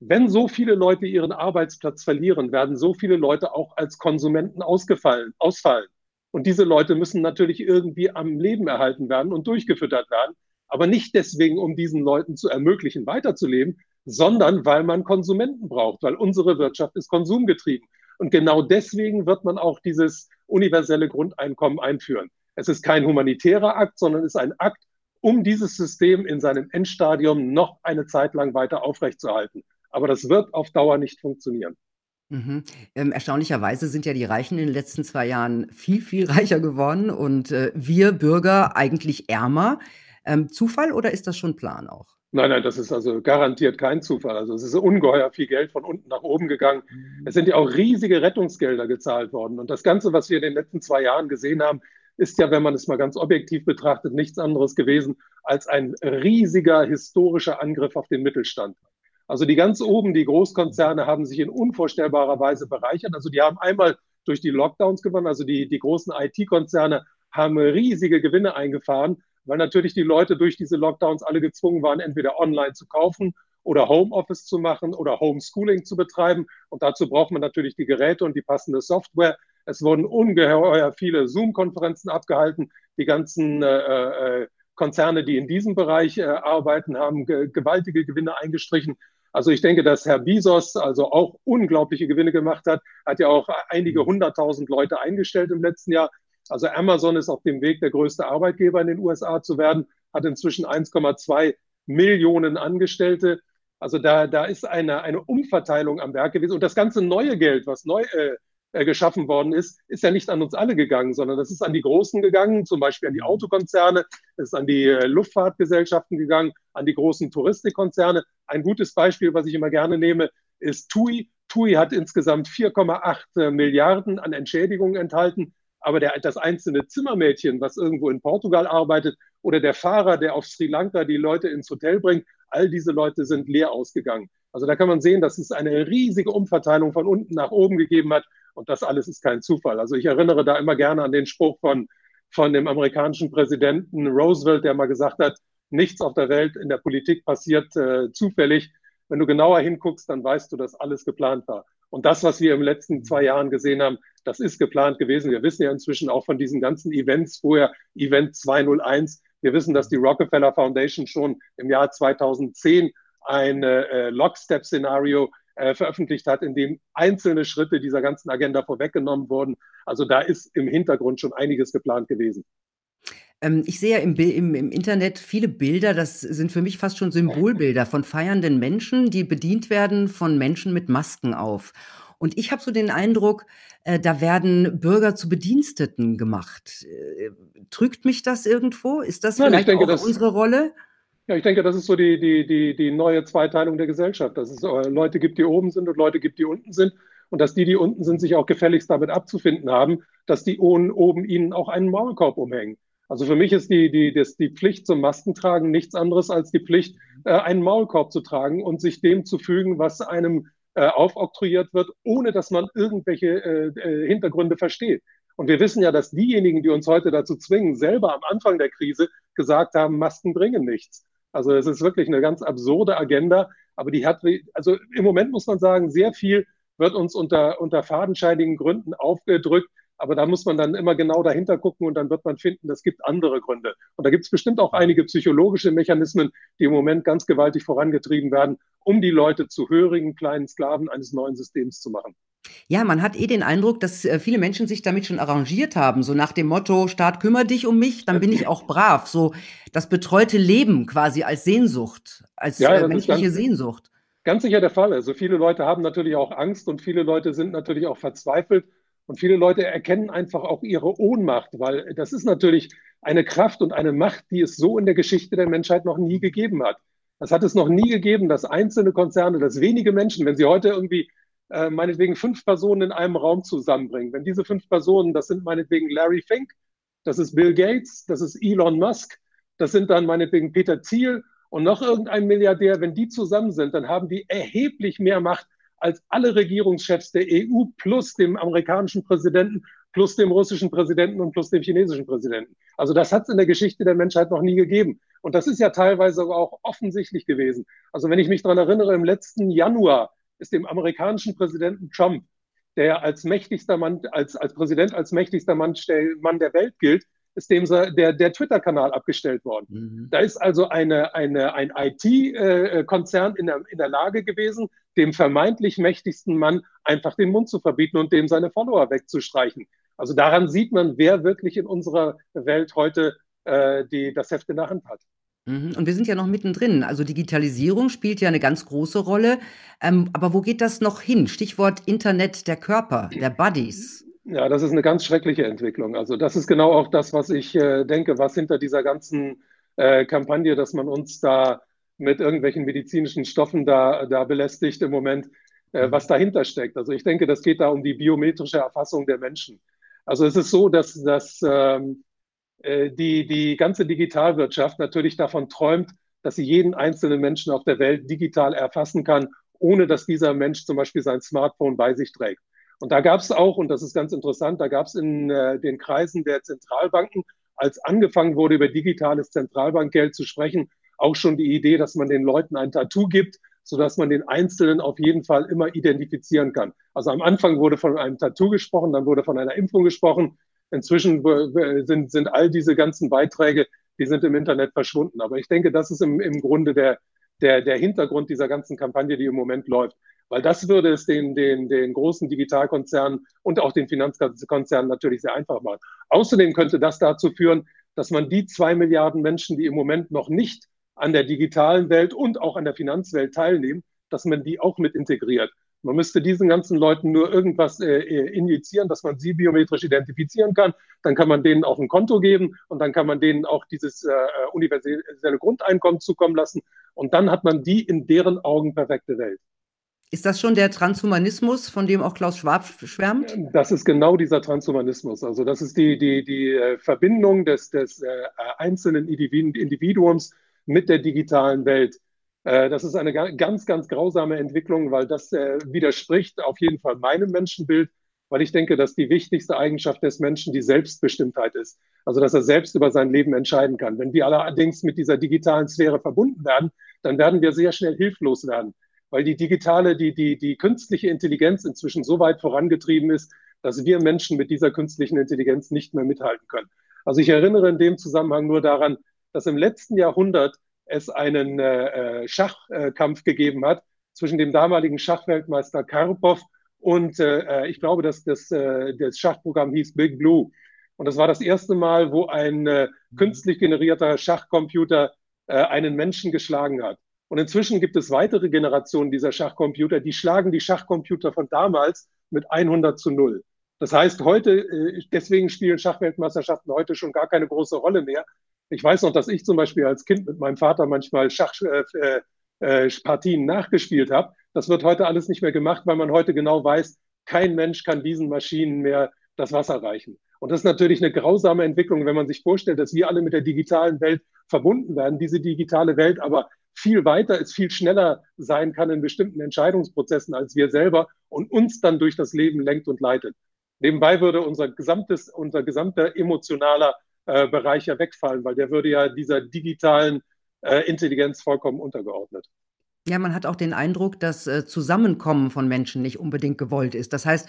Wenn so viele Leute ihren Arbeitsplatz verlieren, werden so viele Leute auch als Konsumenten ausgefallen, ausfallen. Und diese Leute müssen natürlich irgendwie am Leben erhalten werden und durchgefüttert werden. Aber nicht deswegen, um diesen Leuten zu ermöglichen, weiterzuleben, sondern weil man Konsumenten braucht, weil unsere Wirtschaft ist konsumgetrieben. Und genau deswegen wird man auch dieses universelle Grundeinkommen einführen. Es ist kein humanitärer Akt, sondern es ist ein Akt, um dieses System in seinem Endstadium noch eine Zeit lang weiter aufrechtzuerhalten. Aber das wird auf Dauer nicht funktionieren. Mhm. Ähm, erstaunlicherweise sind ja die Reichen in den letzten zwei Jahren viel, viel reicher geworden und äh, wir Bürger eigentlich ärmer. Ähm, Zufall oder ist das schon Plan auch? Nein, nein, das ist also garantiert kein Zufall. Also es ist ungeheuer viel Geld von unten nach oben gegangen. Es sind ja auch riesige Rettungsgelder gezahlt worden. Und das Ganze, was wir in den letzten zwei Jahren gesehen haben, ist ja, wenn man es mal ganz objektiv betrachtet, nichts anderes gewesen als ein riesiger historischer Angriff auf den Mittelstand. Also die ganz oben, die Großkonzerne haben sich in unvorstellbarer Weise bereichert. Also die haben einmal durch die Lockdowns gewonnen, also die, die großen IT-Konzerne haben riesige Gewinne eingefahren, weil natürlich die Leute durch diese Lockdowns alle gezwungen waren, entweder online zu kaufen oder Homeoffice zu machen oder Homeschooling zu betreiben. Und dazu braucht man natürlich die Geräte und die passende Software. Es wurden ungeheuer viele Zoom-Konferenzen abgehalten. Die ganzen äh, äh, Konzerne, die in diesem Bereich äh, arbeiten, haben ge gewaltige Gewinne eingestrichen. Also ich denke, dass Herr Bezos also auch unglaubliche Gewinne gemacht hat, hat ja auch einige mhm. hunderttausend Leute eingestellt im letzten Jahr. Also Amazon ist auf dem Weg, der größte Arbeitgeber in den USA zu werden, hat inzwischen 1,2 Millionen Angestellte. Also da, da ist eine, eine Umverteilung am Werk gewesen. Und das ganze neue Geld, was neu äh, äh, geschaffen worden ist, ist ja nicht an uns alle gegangen, sondern das ist an die Großen gegangen, zum Beispiel an die Autokonzerne, es ist an die äh, Luftfahrtgesellschaften gegangen, an die großen Touristikkonzerne. Ein gutes Beispiel, was ich immer gerne nehme, ist TUI. TUI hat insgesamt 4,8 äh, Milliarden an Entschädigungen enthalten, aber der, das einzelne Zimmermädchen, was irgendwo in Portugal arbeitet, oder der Fahrer, der auf Sri Lanka die Leute ins Hotel bringt, all diese Leute sind leer ausgegangen. Also da kann man sehen, dass es eine riesige Umverteilung von unten nach oben gegeben hat und das alles ist kein Zufall. Also ich erinnere da immer gerne an den Spruch von, von dem amerikanischen Präsidenten Roosevelt, der mal gesagt hat, nichts auf der Welt in der Politik passiert äh, zufällig. Wenn du genauer hinguckst, dann weißt du, dass alles geplant war. Und das, was wir im letzten zwei Jahren gesehen haben, das ist geplant gewesen. Wir wissen ja inzwischen auch von diesen ganzen Events vorher, Event 201. Wir wissen, dass die Rockefeller Foundation schon im Jahr 2010 ein äh, Lockstep-Szenario äh, veröffentlicht hat, in dem einzelne Schritte dieser ganzen Agenda vorweggenommen wurden. Also da ist im Hintergrund schon einiges geplant gewesen. Ähm, ich sehe ja im, im, im, Internet viele Bilder, das sind für mich fast schon Symbolbilder von feiernden Menschen, die bedient werden von Menschen mit Masken auf. Und ich habe so den Eindruck, äh, da werden Bürger zu Bediensteten gemacht. Äh, trügt mich das irgendwo? Ist das Nein, vielleicht denke, auch unsere Rolle? Ja, ich denke, das ist so die, die, die, die neue Zweiteilung der Gesellschaft, dass es äh, Leute gibt, die oben sind und Leute gibt, die unten sind. Und dass die, die unten sind, sich auch gefälligst damit abzufinden haben, dass die oben ihnen auch einen Maulkorb umhängen. Also für mich ist die, die, das, die Pflicht zum Maskentragen nichts anderes als die Pflicht, äh, einen Maulkorb zu tragen und sich dem zu fügen, was einem äh, aufoktroyiert wird, ohne dass man irgendwelche äh, äh Hintergründe versteht. Und wir wissen ja, dass diejenigen, die uns heute dazu zwingen, selber am Anfang der Krise gesagt haben, Masken bringen nichts. Also es ist wirklich eine ganz absurde Agenda, aber die hat, also im Moment muss man sagen, sehr viel wird uns unter, unter fadenscheinigen Gründen aufgedrückt. Aber da muss man dann immer genau dahinter gucken und dann wird man finden, es gibt andere Gründe. Und da gibt es bestimmt auch einige psychologische Mechanismen, die im Moment ganz gewaltig vorangetrieben werden, um die Leute zu hörigen kleinen Sklaven eines neuen Systems zu machen. Ja, man hat eh den Eindruck, dass äh, viele Menschen sich damit schon arrangiert haben, so nach dem Motto: „Staat, kümmere dich um mich, dann bin ich auch brav“, so das betreute Leben quasi als Sehnsucht, als, Ja, äh, menschliche ganz Sehnsucht. ganz sicher der Fall. Also, viele Leute haben natürlich auch Angst und viele Leute sind natürlich auch verzweifelt und viele Leute erkennen einfach auch ihre Ohnmacht, weil das ist natürlich eine Kraft und eine Macht, die es so in der Geschichte der Menschheit noch nie gegeben hat. Das hat es noch nie gegeben, dass einzelne Konzerne, dass wenige Menschen, wenn sie heute irgendwie äh, meinetwegen fünf Personen in einem Raum zusammenbringen. Wenn diese fünf Personen, das sind meinetwegen Larry Fink, das ist Bill Gates, das ist Elon Musk, das sind dann meinetwegen Peter Thiel und noch irgendein Milliardär, wenn die zusammen sind, dann haben die erheblich mehr Macht als alle Regierungschefs der EU plus dem amerikanischen Präsidenten, plus dem russischen Präsidenten und plus dem chinesischen Präsidenten. Also das hat es in der Geschichte der Menschheit noch nie gegeben. Und das ist ja teilweise auch offensichtlich gewesen. Also wenn ich mich daran erinnere, im letzten Januar ist dem amerikanischen Präsidenten Trump, der als mächtigster Mann, als, als Präsident, als mächtigster Mann, Mann der Welt gilt, ist dem der, der Twitter-Kanal abgestellt worden. Mhm. Da ist also eine, eine, ein IT-Konzern in der, in der Lage gewesen, dem vermeintlich mächtigsten Mann einfach den Mund zu verbieten und dem seine Follower wegzustreichen. Also daran sieht man, wer wirklich in unserer Welt heute äh, die, das Heft in der Hand hat. Mhm, und wir sind ja noch mittendrin. Also Digitalisierung spielt ja eine ganz große Rolle. Ähm, aber wo geht das noch hin? Stichwort Internet der Körper, der Buddies. Ja, das ist eine ganz schreckliche Entwicklung. Also das ist genau auch das, was ich äh, denke, was hinter dieser ganzen äh, Kampagne, dass man uns da mit irgendwelchen medizinischen Stoffen da, da belästigt im Moment, äh, mhm. was dahinter steckt. Also ich denke, das geht da um die biometrische Erfassung der Menschen. Also es ist so, dass, dass ähm, äh, die, die ganze Digitalwirtschaft natürlich davon träumt, dass sie jeden einzelnen Menschen auf der Welt digital erfassen kann, ohne dass dieser Mensch zum Beispiel sein Smartphone bei sich trägt. Und da gab es auch, und das ist ganz interessant, da gab es in äh, den Kreisen der Zentralbanken, als angefangen wurde, über digitales Zentralbankgeld zu sprechen, auch schon die Idee, dass man den Leuten ein Tattoo gibt, sodass man den Einzelnen auf jeden Fall immer identifizieren kann. Also am Anfang wurde von einem Tattoo gesprochen, dann wurde von einer Impfung gesprochen. Inzwischen sind, sind all diese ganzen Beiträge, die sind im Internet verschwunden. Aber ich denke, das ist im, im Grunde der, der, der Hintergrund dieser ganzen Kampagne, die im Moment läuft. Weil das würde es den, den, den großen Digitalkonzernen und auch den Finanzkonzernen natürlich sehr einfach machen. Außerdem könnte das dazu führen, dass man die zwei Milliarden Menschen, die im Moment noch nicht an der digitalen Welt und auch an der Finanzwelt teilnehmen, dass man die auch mit integriert. Man müsste diesen ganzen Leuten nur irgendwas äh, äh, injizieren, dass man sie biometrisch identifizieren kann. Dann kann man denen auch ein Konto geben und dann kann man denen auch dieses äh, äh, universelle Grundeinkommen zukommen lassen. Und dann hat man die in deren Augen perfekte Welt. Ist das schon der Transhumanismus, von dem auch Klaus Schwab schwärmt? Das ist genau dieser Transhumanismus. Also das ist die, die, die äh, Verbindung des, des einzelnen Individuums mit der digitalen Welt. Äh, das ist eine ganz, ganz grausame Entwicklung, weil das äh, widerspricht auf jeden Fall meinem Menschenbild, weil ich denke, dass die wichtigste Eigenschaft des Menschen die Selbstbestimmtheit ist. Also, dass er selbst über sein Leben entscheiden kann. Wenn wir allerdings mit dieser digitalen Sphäre verbunden werden, dann werden wir sehr schnell hilflos werden, weil die digitale, die, die, die künstliche Intelligenz inzwischen so weit vorangetrieben ist, dass wir Menschen mit dieser künstlichen Intelligenz nicht mehr mithalten können. Also ich erinnere in dem Zusammenhang nur daran, dass im letzten Jahrhundert es einen äh, äh, Schachkampf gegeben hat zwischen dem damaligen Schachweltmeister Karpov und äh, äh, ich glaube, dass das, äh, das Schachprogramm hieß Big Blue. Und das war das erste Mal, wo ein äh, künstlich generierter Schachcomputer äh, einen Menschen geschlagen hat. Und inzwischen gibt es weitere Generationen dieser Schachcomputer, die schlagen die Schachcomputer von damals mit 100 zu 0. Das heißt, heute, äh, deswegen spielen Schachweltmeisterschaften heute schon gar keine große Rolle mehr, ich weiß noch, dass ich zum Beispiel als Kind mit meinem Vater manchmal Schachpartien äh, äh, nachgespielt habe. Das wird heute alles nicht mehr gemacht, weil man heute genau weiß, kein Mensch kann diesen Maschinen mehr das Wasser reichen. Und das ist natürlich eine grausame Entwicklung, wenn man sich vorstellt, dass wir alle mit der digitalen Welt verbunden werden, diese digitale Welt aber viel weiter ist, viel schneller sein kann in bestimmten Entscheidungsprozessen als wir selber und uns dann durch das Leben lenkt und leitet. Nebenbei würde unser gesamtes, unser gesamter emotionaler äh, Bereich ja wegfallen, weil der würde ja dieser digitalen äh, Intelligenz vollkommen untergeordnet. Ja, man hat auch den Eindruck, dass äh, Zusammenkommen von Menschen nicht unbedingt gewollt ist. Das heißt,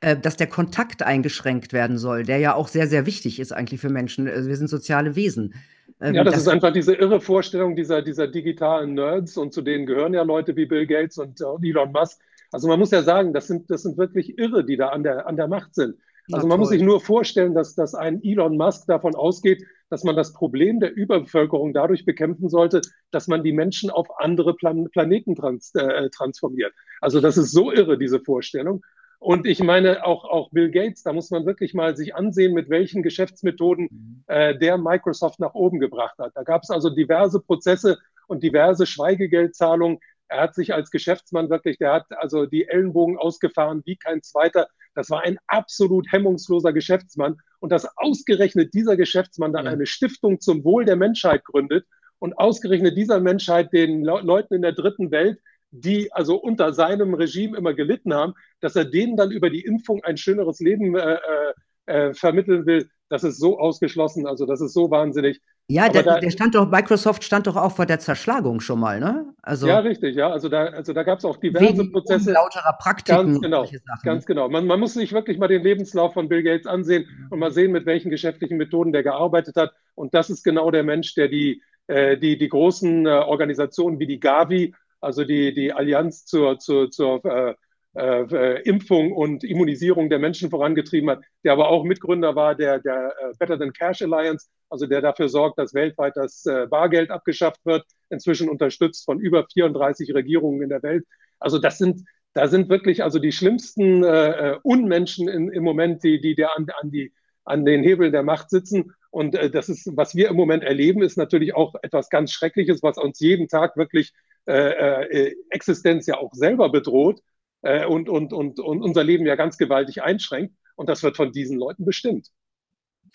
äh, dass der Kontakt eingeschränkt werden soll, der ja auch sehr, sehr wichtig ist eigentlich für Menschen. Also wir sind soziale Wesen. Ähm, ja, das, das, ist einfach diese irre Vorstellung dieser, dieser digitalen Nerds und zu denen gehören ja Leute wie Bill Gates und äh, Elon Musk. Also man muss ja sagen, das sind, das sind wirklich Irre, die da an der, an der Macht sind. Also man muss sich nur vorstellen, dass, dass ein Elon Musk davon ausgeht, dass man das Problem der Überbevölkerung dadurch bekämpfen sollte, dass man die Menschen auf andere Plan Planeten trans äh, transformiert. Also das ist so irre, diese Vorstellung. Und ich meine, auch, auch Bill Gates, da muss man wirklich mal sich ansehen, mit welchen Geschäftsmethoden mhm. äh, der Microsoft nach oben gebracht hat. Da gab es also diverse Prozesse und diverse Schweigegeldzahlungen. Er hat sich als Geschäftsmann wirklich, der hat also die Ellenbogen ausgefahren wie kein zweiter. Das war ein absolut hemmungsloser Geschäftsmann. Und dass ausgerechnet dieser Geschäftsmann dann eine Stiftung zum Wohl der Menschheit gründet und ausgerechnet dieser Menschheit den Le Leuten in der dritten Welt, die also unter seinem Regime immer gelitten haben, dass er denen dann über die Impfung ein schöneres Leben äh, äh, äh vermitteln will, das ist so ausgeschlossen, also das ist so wahnsinnig. Ja, der, da, der, stand doch, Microsoft stand doch auch vor der Zerschlagung schon mal, ne? Also, ja, richtig, ja. Also da, also da gab es auch diverse Prozesse. Lauterer Praktiken. Ganz genau, ganz genau. Man, man, muss sich wirklich mal den Lebenslauf von Bill Gates ansehen und mal sehen, mit welchen geschäftlichen Methoden der gearbeitet hat. Und das ist genau der Mensch, der die, äh, die, die großen äh, Organisationen wie die Gavi, also die, die Allianz zur, zur, zur äh, äh, Impfung und Immunisierung der Menschen vorangetrieben hat, der aber auch Mitgründer war der, der äh, Better Than Cash Alliance, also der dafür sorgt, dass weltweit das äh, Bargeld abgeschafft wird, inzwischen unterstützt von über 34 Regierungen in der Welt. Also das sind, da sind wirklich also die schlimmsten äh, äh, Unmenschen in, im Moment, die, die der an, an, die, an den Hebeln der Macht sitzen. Und äh, das ist, was wir im Moment erleben, ist natürlich auch etwas ganz Schreckliches, was uns jeden Tag wirklich äh, äh, Existenz ja auch selber bedroht äh, und, und, und, und unser Leben ja ganz gewaltig einschränkt. Und das wird von diesen Leuten bestimmt.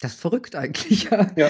Das ist verrückt eigentlich. Ja.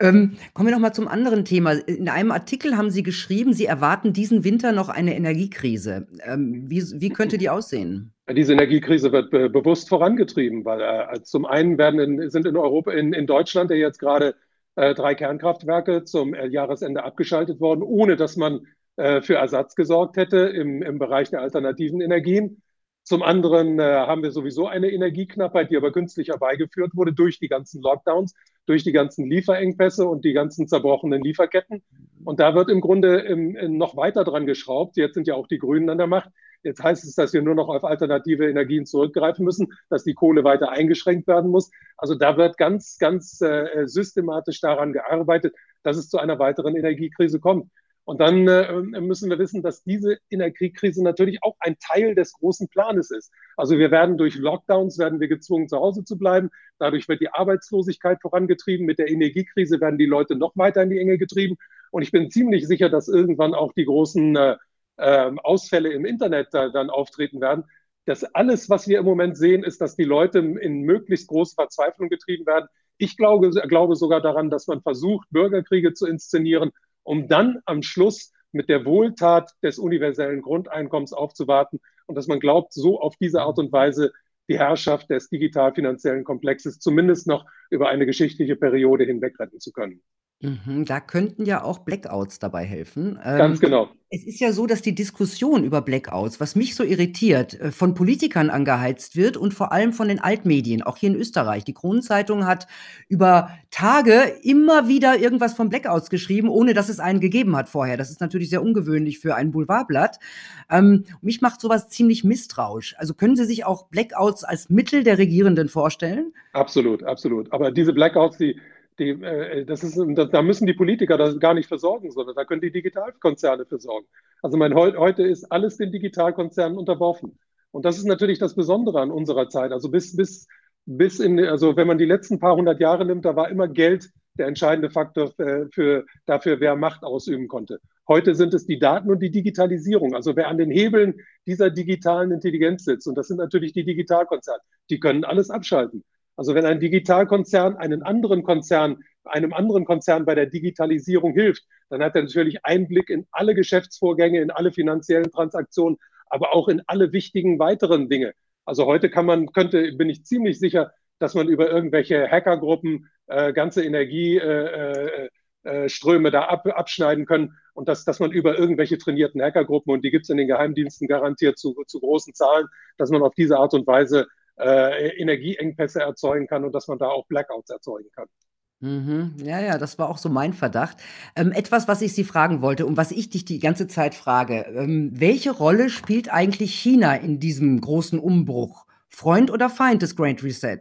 Ähm, kommen wir noch mal zum anderen Thema. In einem Artikel haben Sie geschrieben, Sie erwarten diesen Winter noch eine Energiekrise. Ähm, wie, wie könnte die aussehen? Diese Energiekrise wird be bewusst vorangetrieben, weil äh, zum einen werden in, sind in Europa, in, in Deutschland ja jetzt gerade äh, drei Kernkraftwerke zum äh, Jahresende abgeschaltet worden, ohne dass man äh, für Ersatz gesorgt hätte im, im Bereich der alternativen Energien. Zum anderen äh, haben wir sowieso eine Energieknappheit, die aber künstlich herbeigeführt wurde durch die ganzen Lockdowns, durch die ganzen Lieferengpässe und die ganzen zerbrochenen Lieferketten. Und da wird im Grunde im, im noch weiter dran geschraubt. Jetzt sind ja auch die Grünen an der Macht. Jetzt heißt es, dass wir nur noch auf alternative Energien zurückgreifen müssen, dass die Kohle weiter eingeschränkt werden muss. Also da wird ganz, ganz äh, systematisch daran gearbeitet, dass es zu einer weiteren Energiekrise kommt. Und dann äh, müssen wir wissen, dass diese Energiekrise natürlich auch ein Teil des großen Planes ist. Also wir werden durch Lockdowns, werden wir gezwungen, zu Hause zu bleiben. Dadurch wird die Arbeitslosigkeit vorangetrieben. Mit der Energiekrise werden die Leute noch weiter in die Enge getrieben. Und ich bin ziemlich sicher, dass irgendwann auch die großen äh, äh, Ausfälle im Internet da, dann auftreten werden. Das alles, was wir im Moment sehen, ist, dass die Leute in möglichst große Verzweiflung getrieben werden. Ich glaube, glaube sogar daran, dass man versucht, Bürgerkriege zu inszenieren um dann am Schluss mit der Wohltat des universellen Grundeinkommens aufzuwarten und dass man glaubt, so auf diese Art und Weise die Herrschaft des digital-finanziellen Komplexes zumindest noch über eine geschichtliche Periode hinweg retten zu können. Mhm, da könnten ja auch Blackouts dabei helfen. Ganz ähm, genau. Es ist ja so, dass die Diskussion über Blackouts, was mich so irritiert, äh, von Politikern angeheizt wird und vor allem von den Altmedien, auch hier in Österreich. Die Kronenzeitung hat über Tage immer wieder irgendwas von Blackouts geschrieben, ohne dass es einen gegeben hat vorher. Das ist natürlich sehr ungewöhnlich für ein Boulevardblatt. Ähm, mich macht sowas ziemlich misstrauisch. Also können Sie sich auch Blackouts als Mittel der Regierenden vorstellen? Absolut, absolut. Aber diese Blackouts, die die, äh, das ist, da müssen die Politiker das gar nicht versorgen, sondern da können die Digitalkonzerne versorgen. Also mein, heute ist alles den Digitalkonzernen unterworfen. Und das ist natürlich das Besondere an unserer Zeit. Also bis, bis, bis in, also wenn man die letzten paar hundert Jahre nimmt, da war immer Geld der entscheidende Faktor für, für, dafür, wer Macht ausüben konnte. Heute sind es die Daten und die Digitalisierung. Also wer an den Hebeln dieser digitalen Intelligenz sitzt, und das sind natürlich die Digitalkonzerne, die können alles abschalten. Also wenn ein Digitalkonzern einen anderen Konzern, einem anderen Konzern bei der Digitalisierung hilft, dann hat er natürlich Einblick in alle Geschäftsvorgänge, in alle finanziellen Transaktionen, aber auch in alle wichtigen weiteren Dinge. Also heute kann man, könnte, bin ich ziemlich sicher, dass man über irgendwelche Hackergruppen äh, ganze Energieströme äh, äh, da ab, abschneiden können und dass, dass man über irgendwelche trainierten Hackergruppen, und die gibt es in den Geheimdiensten garantiert zu, zu großen Zahlen, dass man auf diese Art und Weise äh, Energieengpässe erzeugen kann und dass man da auch Blackouts erzeugen kann. Mhm. Ja, ja, das war auch so mein Verdacht. Ähm, etwas, was ich Sie fragen wollte und was ich dich die ganze Zeit frage. Ähm, welche Rolle spielt eigentlich China in diesem großen Umbruch? Freund oder Feind des Great Reset?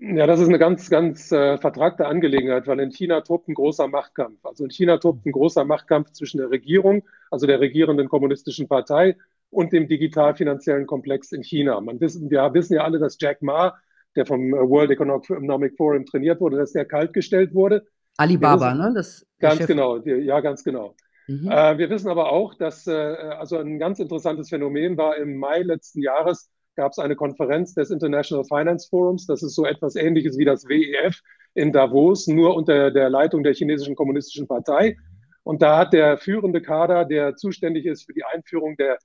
Ja, das ist eine ganz, ganz äh, vertragte Angelegenheit, weil in China tobt ein großer Machtkampf. Also in China tobt ein großer Machtkampf zwischen der Regierung, also der regierenden kommunistischen Partei und dem digital-finanziellen Komplex in China. Man wissen, wir wissen ja alle, dass Jack Ma der vom äh, World Economic Forum trainiert wurde, dass der kaltgestellt wurde. Alibaba, ne? Das ganz Chef. genau, ja, ganz genau. Mhm. Äh, wir wissen aber auch, dass äh, also ein ganz interessantes Phänomen war, im Mai letzten Jahres gab es eine Konferenz des International Finance Forums. Das ist so etwas ähnliches wie das WEF in Davos, nur unter der Leitung der chinesischen kommunistischen Partei. Und da hat der führende Kader, der zuständig ist für die Einführung der,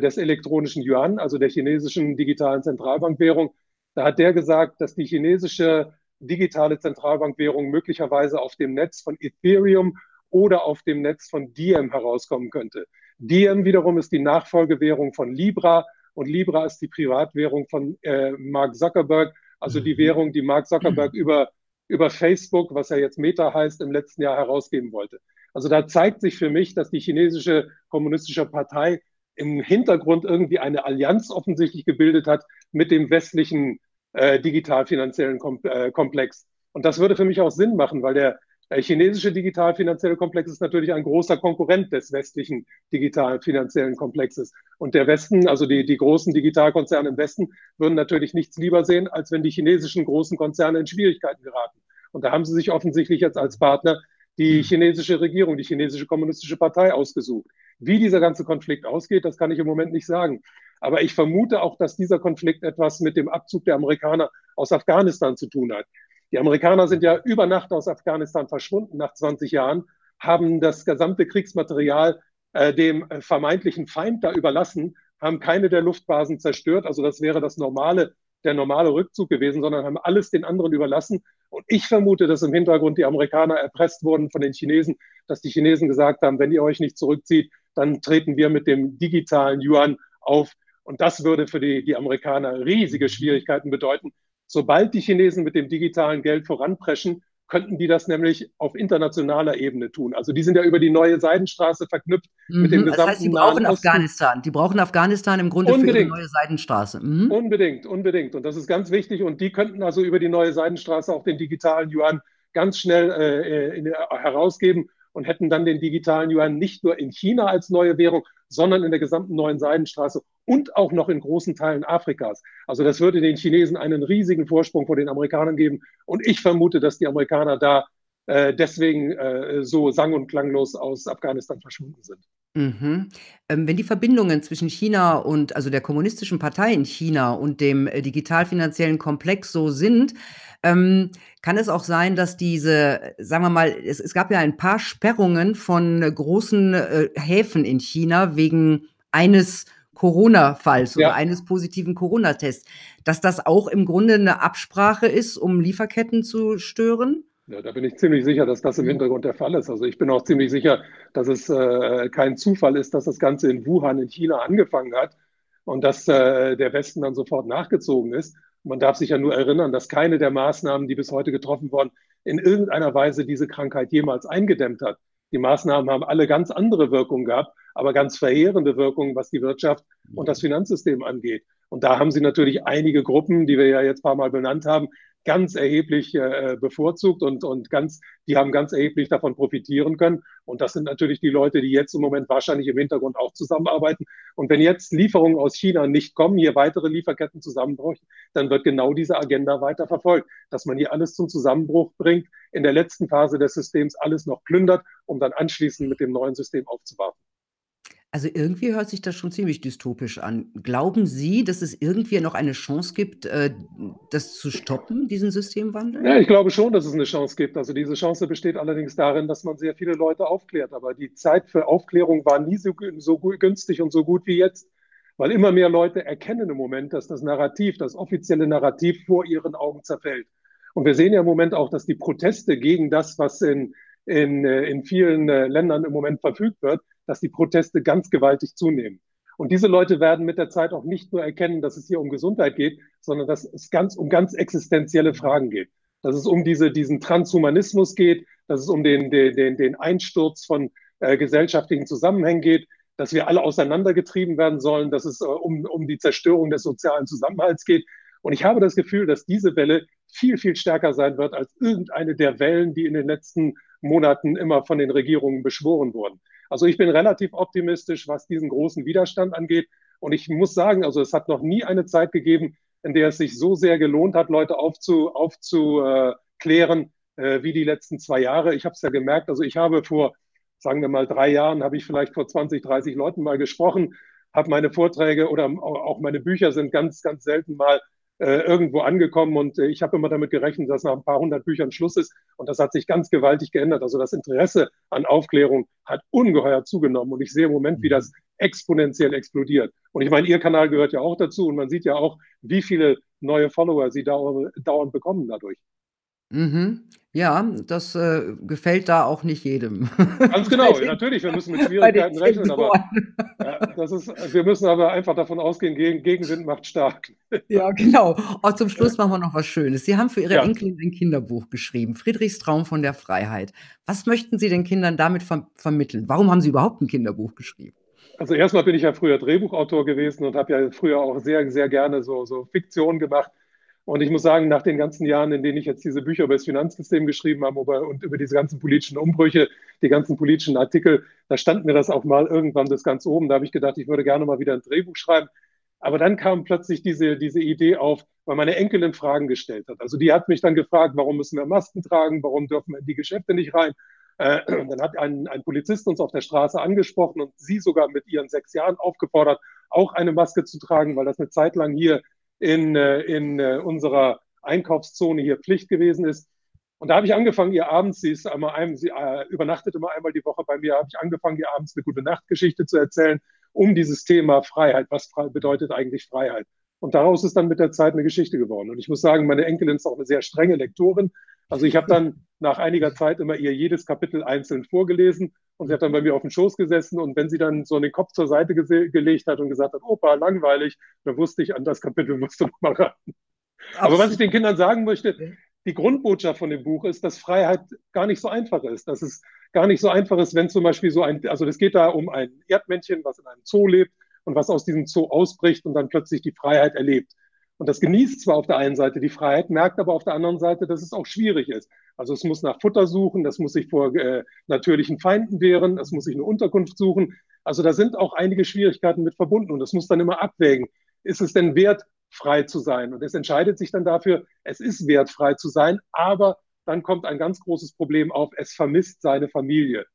des elektronischen Yuan, also der chinesischen digitalen Zentralbankwährung, da hat der gesagt, dass die chinesische digitale Zentralbankwährung möglicherweise auf dem Netz von Ethereum oder auf dem Netz von Diem herauskommen könnte. Diem wiederum ist die Nachfolgewährung von Libra und Libra ist die Privatwährung von äh, Mark Zuckerberg, also die mhm. Währung, die Mark Zuckerberg über, über Facebook, was ja jetzt Meta heißt, im letzten Jahr herausgeben wollte. Also da zeigt sich für mich, dass die chinesische kommunistische Partei im Hintergrund irgendwie eine Allianz offensichtlich gebildet hat mit dem westlichen äh, digital-finanziellen Kom äh, Komplex. Und das würde für mich auch Sinn machen, weil der äh, chinesische digital-finanzielle Komplex ist natürlich ein großer Konkurrent des westlichen digital-finanziellen Komplexes. Und der Westen, also die, die großen Digitalkonzerne im Westen, würden natürlich nichts lieber sehen, als wenn die chinesischen großen Konzerne in Schwierigkeiten geraten. Und da haben sie sich offensichtlich jetzt als Partner die chinesische Regierung, die chinesische kommunistische Partei ausgesucht. Wie dieser ganze Konflikt ausgeht, das kann ich im Moment nicht sagen. Aber ich vermute auch, dass dieser Konflikt etwas mit dem Abzug der Amerikaner aus Afghanistan zu tun hat. Die Amerikaner sind ja über Nacht aus Afghanistan verschwunden nach 20 Jahren, haben das gesamte Kriegsmaterial äh, dem vermeintlichen Feind da überlassen, haben keine der Luftbasen zerstört. Also das wäre das normale, der normale Rückzug gewesen, sondern haben alles den anderen überlassen. Und ich vermute, dass im Hintergrund die Amerikaner erpresst wurden von den Chinesen, dass die Chinesen gesagt haben, wenn ihr euch nicht zurückzieht, dann treten wir mit dem digitalen Yuan auf. Und das würde für die, die Amerikaner riesige Schwierigkeiten bedeuten. Sobald die Chinesen mit dem digitalen Geld voranpreschen, könnten die das nämlich auf internationaler Ebene tun. Also die sind ja über die neue Seidenstraße verknüpft mhm, mit dem gesamten Das heißt, die brauchen Nahen Afghanistan. Die brauchen Afghanistan im Grunde unbedingt. für die neue Seidenstraße. Mhm. Unbedingt, unbedingt. Und das ist ganz wichtig. Und die könnten also über die neue Seidenstraße auch den digitalen Yuan ganz schnell äh, in, herausgeben und hätten dann den digitalen Yuan nicht nur in China als neue Währung, sondern in der gesamten neuen Seidenstraße und auch noch in großen Teilen Afrikas. Also das würde den Chinesen einen riesigen Vorsprung vor den Amerikanern geben. Und ich vermute, dass die Amerikaner da äh, deswegen äh, so sang- und klanglos aus Afghanistan verschwunden sind. Mhm. Ähm, wenn die Verbindungen zwischen China und also der kommunistischen Partei in China und dem äh, digital-finanziellen Komplex so sind, ähm, kann es auch sein, dass diese, sagen wir mal, es, es gab ja ein paar Sperrungen von großen äh, Häfen in China wegen eines Corona-Falls oder eines positiven Corona-Tests, dass das auch im Grunde eine Absprache ist, um Lieferketten zu stören? Ja, da bin ich ziemlich sicher, dass das im Hintergrund der Fall ist. Also ich bin auch ziemlich sicher, dass es äh, kein Zufall ist, dass das Ganze in Wuhan in China angefangen hat und dass äh, der Westen dann sofort nachgezogen ist. Man darf sich ja nur erinnern, dass keine der Maßnahmen, die bis heute getroffen wurden, in irgendeiner Weise diese Krankheit jemals eingedämmt hat. Die Maßnahmen haben alle ganz andere Wirkungen gehabt, aber ganz verheerende Wirkungen, was die Wirtschaft und das Finanzsystem angeht. Und da haben sie natürlich einige Gruppen, die wir ja jetzt ein paar Mal benannt haben, ganz erheblich äh, bevorzugt und, und ganz, die haben ganz erheblich davon profitieren können. Und das sind natürlich die Leute, die jetzt im Moment wahrscheinlich im Hintergrund auch zusammenarbeiten. Und wenn jetzt Lieferungen aus China nicht kommen, hier weitere Lieferketten zusammenbrechen, dann wird genau diese Agenda weiter verfolgt, dass man hier alles zum Zusammenbruch bringt, in der letzten Phase des Systems alles noch plündert, um dann anschließend mit dem neuen System aufzuwarten. Also, irgendwie hört sich das schon ziemlich dystopisch an. Glauben Sie, dass es irgendwie noch eine Chance gibt, äh, das zu stoppen, diesen Systemwandel? Ja, ich glaube schon, dass es eine Chance gibt. Also, diese Chance besteht allerdings darin, dass man sehr viele Leute aufklärt. Aber die Zeit für Aufklärung war nie so, so günstig und so gut wie jetzt, weil immer mehr Leute erkennen im Moment, dass das Narrativ, das offizielle Narrativ vor ihren Augen zerfällt. Und wir sehen ja im Moment auch, dass die Proteste gegen das, was in, in, äh, in vielen äh, Ländern im Moment verfügt wird, dass die Proteste ganz gewaltig zunehmen. Und diese Leute werden mit der Zeit auch nicht nur erkennen, dass es hier um Gesundheit geht, sondern dass es ganz um ganz existenzielle Fragen geht. Dass es um diese, diesen Transhumanismus geht, dass es um den, den, den Einsturz von äh, gesellschaftlichen Zusammenhängen geht, dass wir alle auseinandergetrieben werden sollen, dass es äh, um, um die Zerstörung des sozialen Zusammenhalts geht. Und ich habe das Gefühl, dass diese Welle viel, viel stärker sein wird als irgendeine der Wellen, die in den letzten Monaten immer von den Regierungen beschworen wurden. Also ich bin relativ optimistisch, was diesen großen Widerstand angeht. Und ich muss sagen, also es hat noch nie eine Zeit gegeben, in der es sich so sehr gelohnt hat, Leute aufzu, aufzuklären, äh, wie die letzten zwei Jahre. Ich habe es ja gemerkt, also ich habe vor, sagen wir mal, drei Jahren, habe ich vielleicht vor 20, 30 Leuten mal gesprochen, habe meine Vorträge oder auch meine Bücher sind ganz, ganz selten mal äh, irgendwo angekommen und äh, ich habe immer damit gerechnet, dass nach ein paar hundert Büchern Schluss ist und das hat sich ganz gewaltig geändert. Also das Interesse an Aufklärung hat ungeheuer zugenommen und ich sehe im Moment, wie mhm. das exponentiell explodiert. Und ich meine, Ihr Kanal gehört ja auch dazu und man sieht ja auch, wie viele neue Follower Sie dauernd, dauernd bekommen dadurch. Mhm. Ja, das, äh, gefällt da auch nicht jedem. Ganz genau, natürlich, wir müssen mit Schwierigkeiten rechnen, aber ja, das ist wir müssen aber einfach davon ausgehen, Gegen Gegenwind macht stark. Ja, genau. Oh, zum Schluss machen wir noch was Schönes. Sie haben für Ihre ja. Enkelin ein Kinderbuch geschrieben, Friedrichs Traum von der Freiheit. Was möchten Sie den Kindern damit ver vermitteln? Warum haben Sie überhaupt ein Kinderbuch geschrieben? Also erstmal bin ich ja früher Drehbuchautor gewesen und habe ja früher auch sehr, sehr gerne so, so Fiktion gemacht. Und ich muss sagen, nach den ganzen Jahren, in denen ich jetzt diese Bücher über das Finanzsystem geschrieben habe und über diese ganzen politischen Umbrüche, die ganzen politischen Artikel, da stand mir das auch mal irgendwann bis ganz oben. Da habe ich gedacht, ich würde gerne mal wieder ein Drehbuch schreiben. Aber dann kam plötzlich diese, diese Idee auf, weil meine Enkelin Fragen gestellt hat. Also die hat mich dann gefragt, warum müssen wir Masken tragen, warum dürfen wir in die Geschäfte nicht rein. Äh, dann hat ein, ein Polizist uns auf der Straße angesprochen und sie sogar mit ihren sechs Jahren aufgefordert, auch eine Maske zu tragen, weil das eine Zeit lang hier in, äh, in äh, unserer Einkaufszone hier Pflicht gewesen ist. Und da habe ich angefangen, ihr abends, sie ist einmal einem, sie äh, übernachtet immer einmal die Woche bei mir, habe ich angefangen, ihr abends eine gute Nachtgeschichte zu erzählen um dieses Thema Freiheit. Was bedeutet eigentlich Freiheit? Und daraus ist dann mit der Zeit eine Geschichte geworden. Und ich muss sagen, meine Enkelin ist auch eine sehr strenge Lektorin. Also ich habe dann nach einiger Zeit immer ihr jedes Kapitel einzeln vorgelesen und sie hat dann bei mir auf dem Schoß gesessen und wenn sie dann so den Kopf zur Seite gelegt hat und gesagt hat, Opa, langweilig, dann wusste ich, an das Kapitel musst du noch mal ran. Aber was ich den Kindern sagen möchte, die Grundbotschaft von dem Buch ist, dass Freiheit gar nicht so einfach ist. Dass es gar nicht so einfach ist, wenn zum Beispiel so ein, also es geht da um ein Erdmännchen, was in einem Zoo lebt und was aus diesem Zoo ausbricht und dann plötzlich die Freiheit erlebt. Und das genießt zwar auf der einen Seite die Freiheit, merkt aber auf der anderen Seite, dass es auch schwierig ist. Also es muss nach Futter suchen, das muss sich vor äh, natürlichen Feinden wehren, es muss sich eine Unterkunft suchen. Also da sind auch einige Schwierigkeiten mit verbunden und das muss dann immer abwägen. Ist es denn wert, frei zu sein? Und es entscheidet sich dann dafür, es ist wert, frei zu sein, aber dann kommt ein ganz großes Problem auf, es vermisst seine Familie.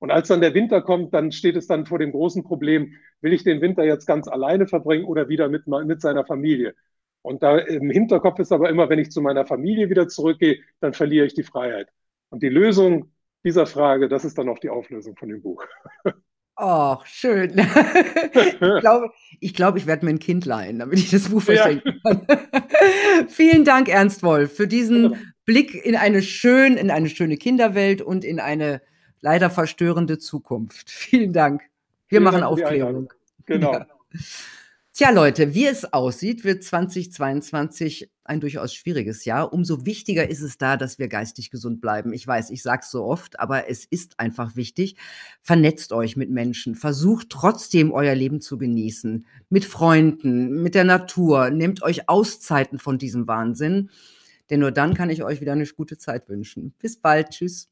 Und als dann der Winter kommt, dann steht es dann vor dem großen Problem, will ich den Winter jetzt ganz alleine verbringen oder wieder mit, mit seiner Familie? Und da im Hinterkopf ist aber immer, wenn ich zu meiner Familie wieder zurückgehe, dann verliere ich die Freiheit. Und die Lösung dieser Frage, das ist dann auch die Auflösung von dem Buch. Ach, schön. ich glaube, ich, glaube, ich werde mir ein Kind leihen, damit ich das Buch verschenken kann. Vielen Dank, Ernst Wolf, für diesen Blick in eine schön, in eine schöne Kinderwelt und in eine leider verstörende Zukunft. Vielen Dank. Wir Vielen machen Dank Aufklärung. Genau. Ja. Tja, Leute, wie es aussieht, wird 2022 ein durchaus schwieriges Jahr. Umso wichtiger ist es da, dass wir geistig gesund bleiben. Ich weiß, ich sage es so oft, aber es ist einfach wichtig. Vernetzt euch mit Menschen, versucht trotzdem euer Leben zu genießen, mit Freunden, mit der Natur, nehmt euch Auszeiten von diesem Wahnsinn, denn nur dann kann ich euch wieder eine gute Zeit wünschen. Bis bald, tschüss.